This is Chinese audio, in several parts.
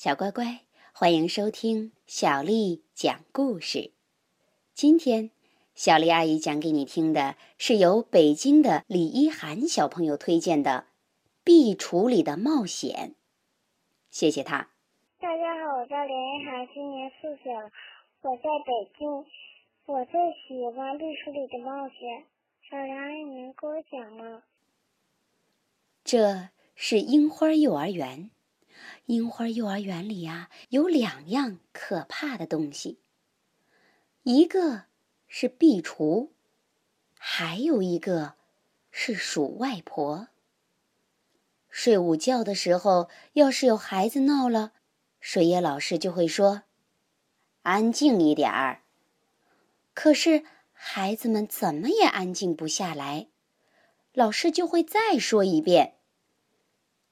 小乖乖，欢迎收听小丽讲故事。今天，小丽阿姨讲给你听的是由北京的李一涵小朋友推荐的《壁橱里的冒险》。谢谢他。大家好，我叫连一涵，今年四岁了，我在北京。我最喜欢《壁橱里的冒险》，小梁阿姨能给我讲吗？这是樱花幼儿园。樱花幼儿园里呀，有两样可怕的东西。一个是壁橱，还有一个是鼠外婆。睡午觉的时候，要是有孩子闹了，水野老师就会说：“安静一点儿。”可是孩子们怎么也安静不下来，老师就会再说一遍：“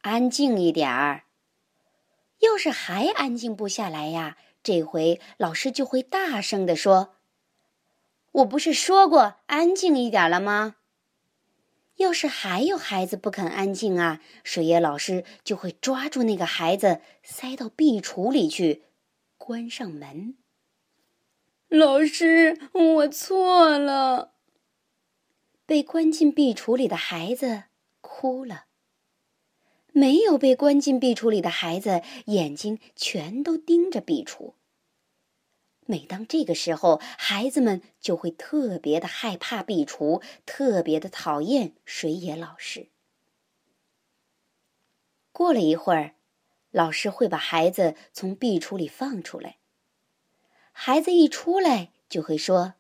安静一点儿。”要是还安静不下来呀，这回老师就会大声地说：“我不是说过安静一点了吗？”要是还有孩子不肯安静啊，水野老师就会抓住那个孩子，塞到壁橱里去，关上门。老师，我错了。被关进壁橱里的孩子哭了。没有被关进壁橱里的孩子，眼睛全都盯着壁橱。每当这个时候，孩子们就会特别的害怕壁橱，特别的讨厌水野老师。过了一会儿，老师会把孩子从壁橱里放出来。孩子一出来，就会说：“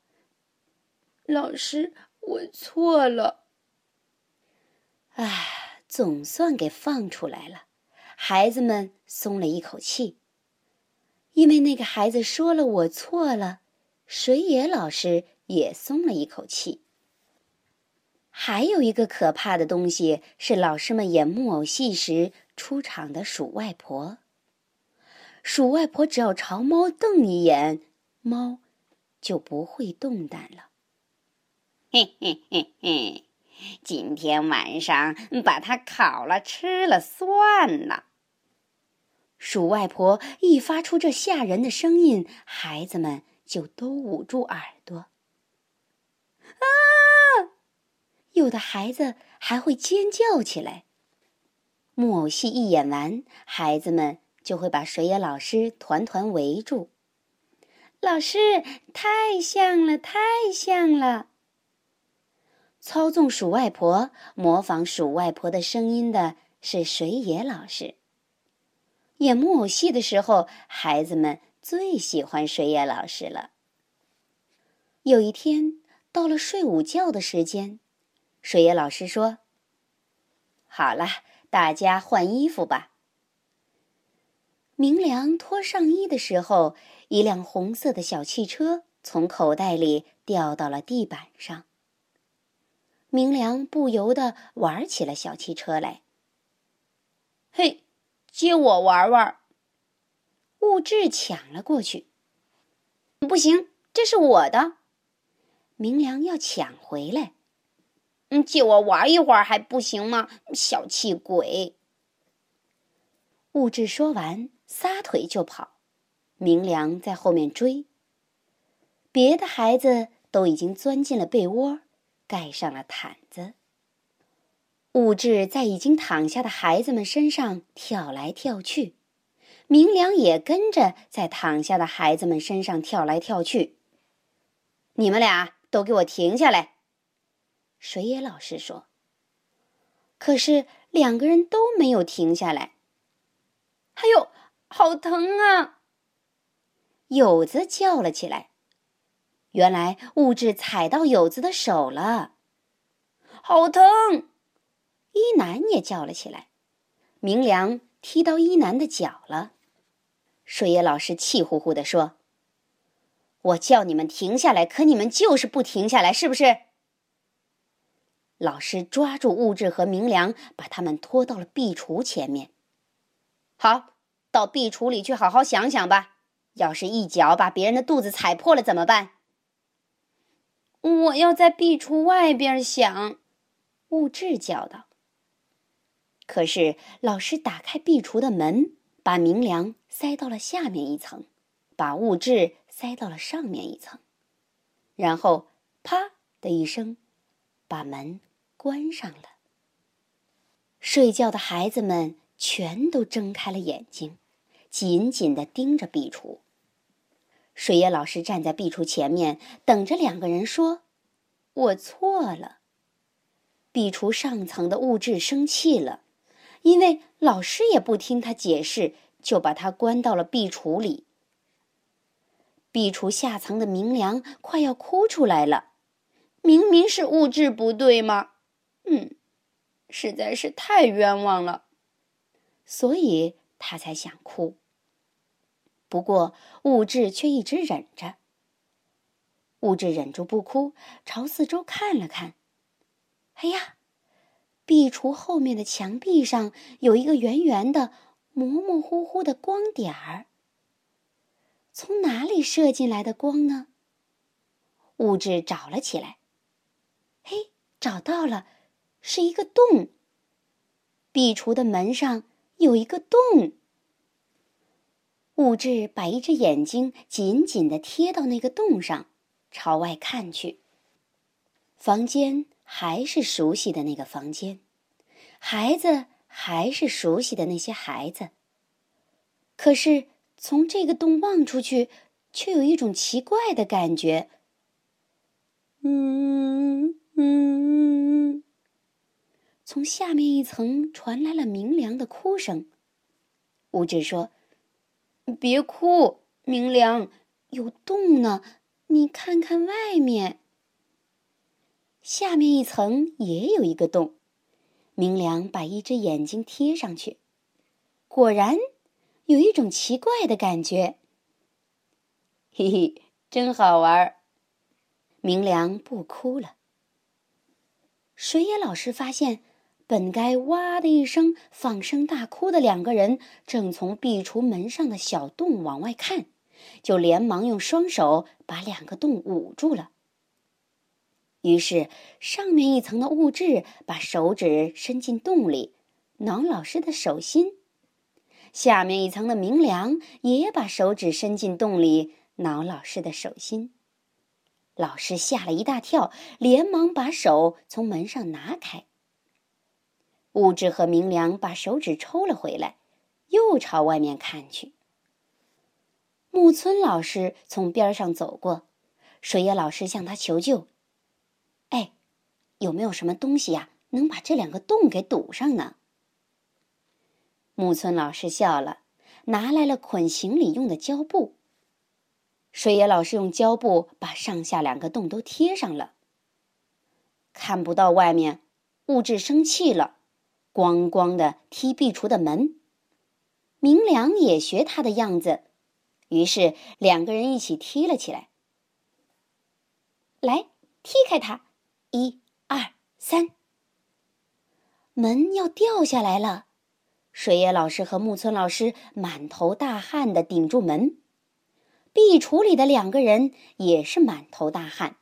老师，我错了。”唉。总算给放出来了，孩子们松了一口气。因为那个孩子说了“我错了”，水野老师也松了一口气。还有一个可怕的东西是老师们演木偶戏时出场的鼠外婆。鼠外婆只要朝猫瞪一眼，猫就不会动弹了。嘿嘿嘿嘿。今天晚上把它烤了吃了算了。鼠外婆一发出这吓人的声音，孩子们就都捂住耳朵。啊！有的孩子还会尖叫起来。木偶戏一演完，孩子们就会把水野老师团团围住。老师，太像了，太像了。操纵鼠外婆、模仿鼠外婆的声音的是水野老师。演木偶戏的时候，孩子们最喜欢水野老师了。有一天，到了睡午觉的时间，水野老师说：“好了，大家换衣服吧。”明良脱上衣的时候，一辆红色的小汽车从口袋里掉到了地板上。明良不由得玩起了小汽车来。嘿，借我玩玩！物质抢了过去。不行，这是我的。明良要抢回来。嗯，借我玩一会儿还不行吗？小气鬼！物质说完，撒腿就跑。明良在后面追。别的孩子都已经钻进了被窝。盖上了毯子。物质在已经躺下的孩子们身上跳来跳去，明良也跟着在躺下的孩子们身上跳来跳去。你们俩都给我停下来！水野老师说。可是两个人都没有停下来。哎呦，好疼啊！友子叫了起来。原来物质踩到友子的手了，好疼！一南也叫了起来。明良踢到一南的脚了。水野老师气呼呼地说：“我叫你们停下来，可你们就是不停下来，是不是？”老师抓住物质和明良，把他们拖到了壁橱前面。好，到壁橱里去好好想想吧。要是一脚把别人的肚子踩破了怎么办？我要在壁橱外边想，物质叫道。可是老师打开壁橱的门，把明良塞到了下面一层，把物质塞到了上面一层，然后啪的一声，把门关上了。睡觉的孩子们全都睁开了眼睛，紧紧地盯着壁橱。水野老师站在壁橱前面，等着两个人说：“我错了。”壁橱上层的物质生气了，因为老师也不听他解释，就把他关到了壁橱里。壁橱下层的明良快要哭出来了，明明是物质不对吗？嗯，实在是太冤枉了，所以他才想哭。不过物质却一直忍着。物质忍住不哭，朝四周看了看。哎呀，壁橱后面的墙壁上有一个圆圆的、模模糊糊的光点儿。从哪里射进来的光呢？物质找了起来。嘿，找到了，是一个洞。壁橱的门上有一个洞。物质把一只眼睛紧紧的贴到那个洞上，朝外看去。房间。还是熟悉的那个房间，孩子还是熟悉的那些孩子。可是从这个洞望出去，却有一种奇怪的感觉。嗯嗯，从下面一层传来了明亮的哭声。物质说：“别哭，明良，有洞呢，你看看外面。”下面一层也有一个洞，明良把一只眼睛贴上去，果然有一种奇怪的感觉。嘿嘿，真好玩。明良不哭了。水野老师发现，本该哇的一声放声大哭的两个人，正从壁橱门上的小洞往外看，就连忙用双手把两个洞捂住了。于是，上面一层的物质把手指伸进洞里，挠老师的手心；下面一层的明良也把手指伸进洞里，挠老师的手心。老师吓了一大跳，连忙把手从门上拿开。物质和明良把手指抽了回来，又朝外面看去。木村老师从边上走过，水野老师向他求救。哎，有没有什么东西呀，能把这两个洞给堵上呢？木村老师笑了，拿来了捆行李用的胶布。水野老师用胶布把上下两个洞都贴上了。看不到外面，物质生气了，咣咣的踢壁橱的门。明良也学他的样子，于是两个人一起踢了起来。来，踢开它！一二三，门要掉下来了。水野老师和木村老师满头大汗的顶住门，壁橱里的两个人也是满头大汗。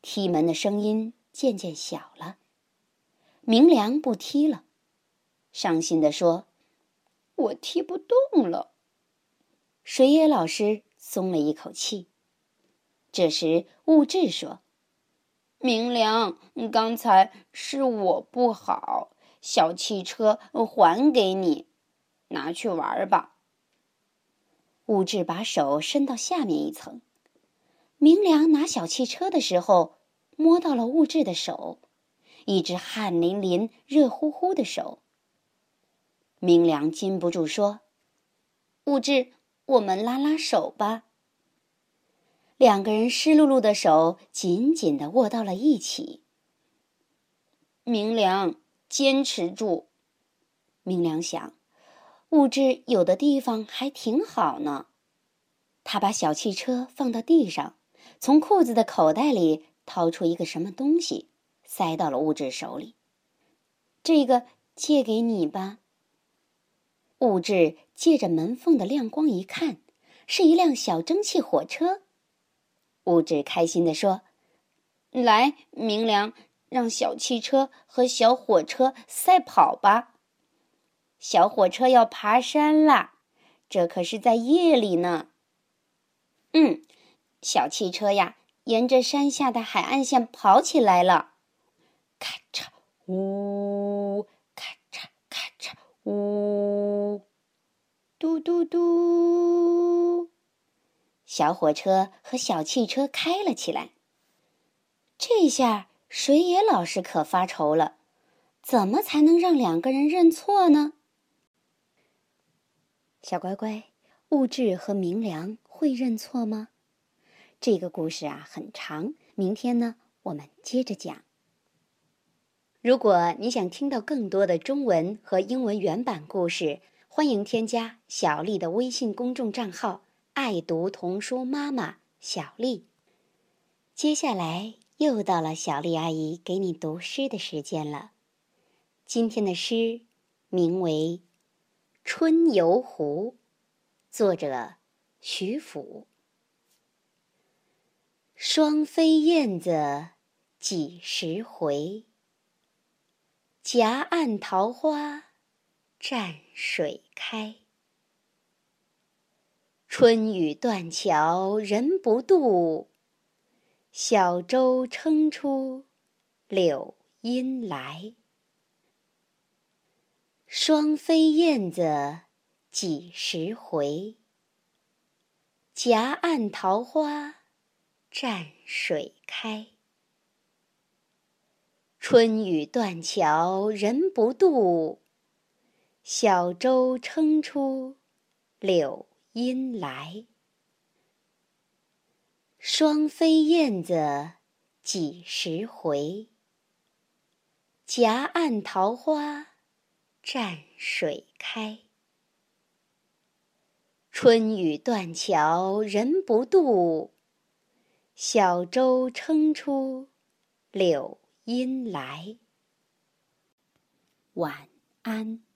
踢门的声音渐渐小了，明良不踢了，伤心的说：“我踢不动了。”水野老师松了一口气。这时，物质说。明良，刚才是我不好，小汽车还给你，拿去玩吧。物质把手伸到下面一层，明良拿小汽车的时候，摸到了物质的手，一只汗淋淋、热乎乎的手。明良禁不住说：“物质，我们拉拉手吧。”两个人湿漉漉的手紧紧的握到了一起。明良，坚持住！明良想，物质有的地方还挺好呢。他把小汽车放到地上，从裤子的口袋里掏出一个什么东西，塞到了物质手里。这个借给你吧。物质借着门缝的亮光一看，是一辆小蒸汽火车。物质开心地说：“来，明良，让小汽车和小火车赛跑吧。小火车要爬山啦，这可是在夜里呢。嗯，小汽车呀，沿着山下的海岸线跑起来了，咔嚓呜，咔嚓咔嚓呜，嘟嘟嘟。小火车和小汽车开了起来。这下水野老师可发愁了，怎么才能让两个人认错呢？小乖乖，物质和明良会认错吗？这个故事啊很长，明天呢我们接着讲。如果你想听到更多的中文和英文原版故事，欢迎添加小丽的微信公众账号。爱读童书妈妈小丽，接下来又到了小丽阿姨给你读诗的时间了。今天的诗名为《春游湖》，作者徐甫。双飞燕子几时回？夹岸桃花蘸水开。春雨断桥人不渡，小舟撑出柳阴来。双飞燕子几时回？夹岸桃花蘸水开。春雨断桥人不渡，小舟撑出柳。阴来，双飞燕子几时回？夹岸桃花蘸水开。春雨断桥人不渡，小舟撑出柳阴来。晚安。